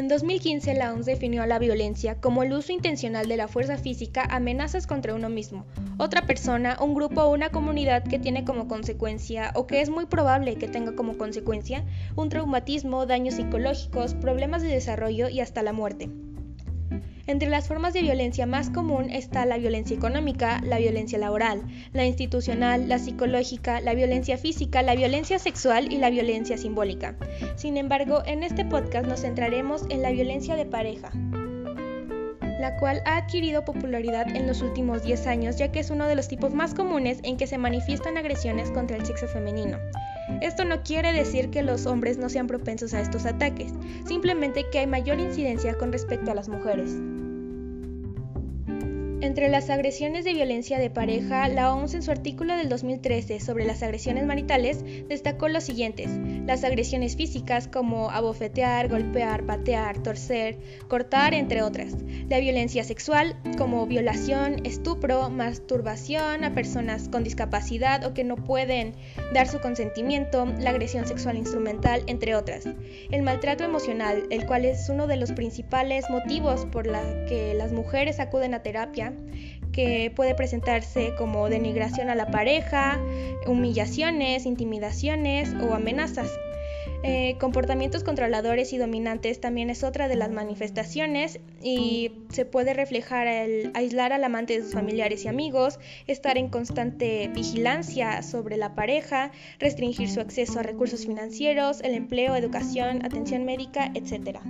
En 2015 la OMS definió la violencia como el uso intencional de la fuerza física, amenazas contra uno mismo, otra persona, un grupo o una comunidad que tiene como consecuencia o que es muy probable que tenga como consecuencia un traumatismo, daños psicológicos, problemas de desarrollo y hasta la muerte. Entre las formas de violencia más común está la violencia económica, la violencia laboral, la institucional, la psicológica, la violencia física, la violencia sexual y la violencia simbólica. Sin embargo, en este podcast nos centraremos en la violencia de pareja la cual ha adquirido popularidad en los últimos 10 años ya que es uno de los tipos más comunes en que se manifiestan agresiones contra el sexo femenino. Esto no quiere decir que los hombres no sean propensos a estos ataques, simplemente que hay mayor incidencia con respecto a las mujeres. Entre las agresiones de violencia de pareja, la OMS en su artículo del 2013 sobre las agresiones maritales destacó los siguientes. Las agresiones físicas como abofetear, golpear, patear, torcer, cortar, entre otras. La violencia sexual como violación, estupro, masturbación a personas con discapacidad o que no pueden dar su consentimiento, la agresión sexual instrumental, entre otras. El maltrato emocional, el cual es uno de los principales motivos por la que las mujeres acuden a terapia que puede presentarse como denigración a la pareja, humillaciones, intimidaciones o amenazas. Eh, comportamientos controladores y dominantes también es otra de las manifestaciones y se puede reflejar el aislar al amante de sus familiares y amigos, estar en constante vigilancia sobre la pareja, restringir su acceso a recursos financieros, el empleo, educación, atención médica, etc.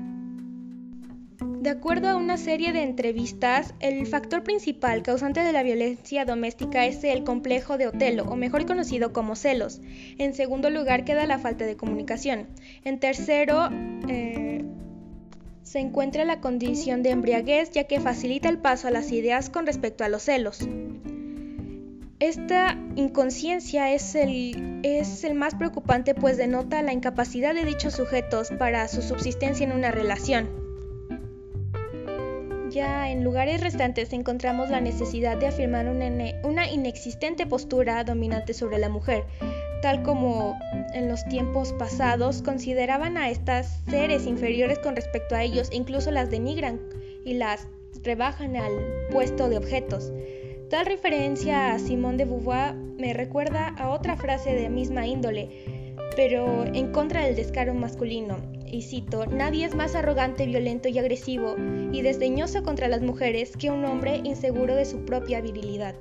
De acuerdo a una serie de entrevistas, el factor principal causante de la violencia doméstica es el complejo de Otelo, o mejor conocido como celos. En segundo lugar queda la falta de comunicación. En tercero, eh, se encuentra la condición de embriaguez, ya que facilita el paso a las ideas con respecto a los celos. Esta inconsciencia es el, es el más preocupante pues denota la incapacidad de dichos sujetos para su subsistencia en una relación. Ya en lugares restantes encontramos la necesidad de afirmar una, inexistente postura dominante sobre la mujer, tal como en los tiempos pasados consideraban a estas seres inferiores con respecto a ellos incluso las denigran y las rebajan al puesto de objetos. Tal referencia a Simone de Beauvoir me recuerda a otra frase de misma índole, pero en contra del descaro masculino, y cito, nadie es más arrogante, violento y agresivo y desdeñoso contra las mujeres que un hombre inseguro de su propia virilidad.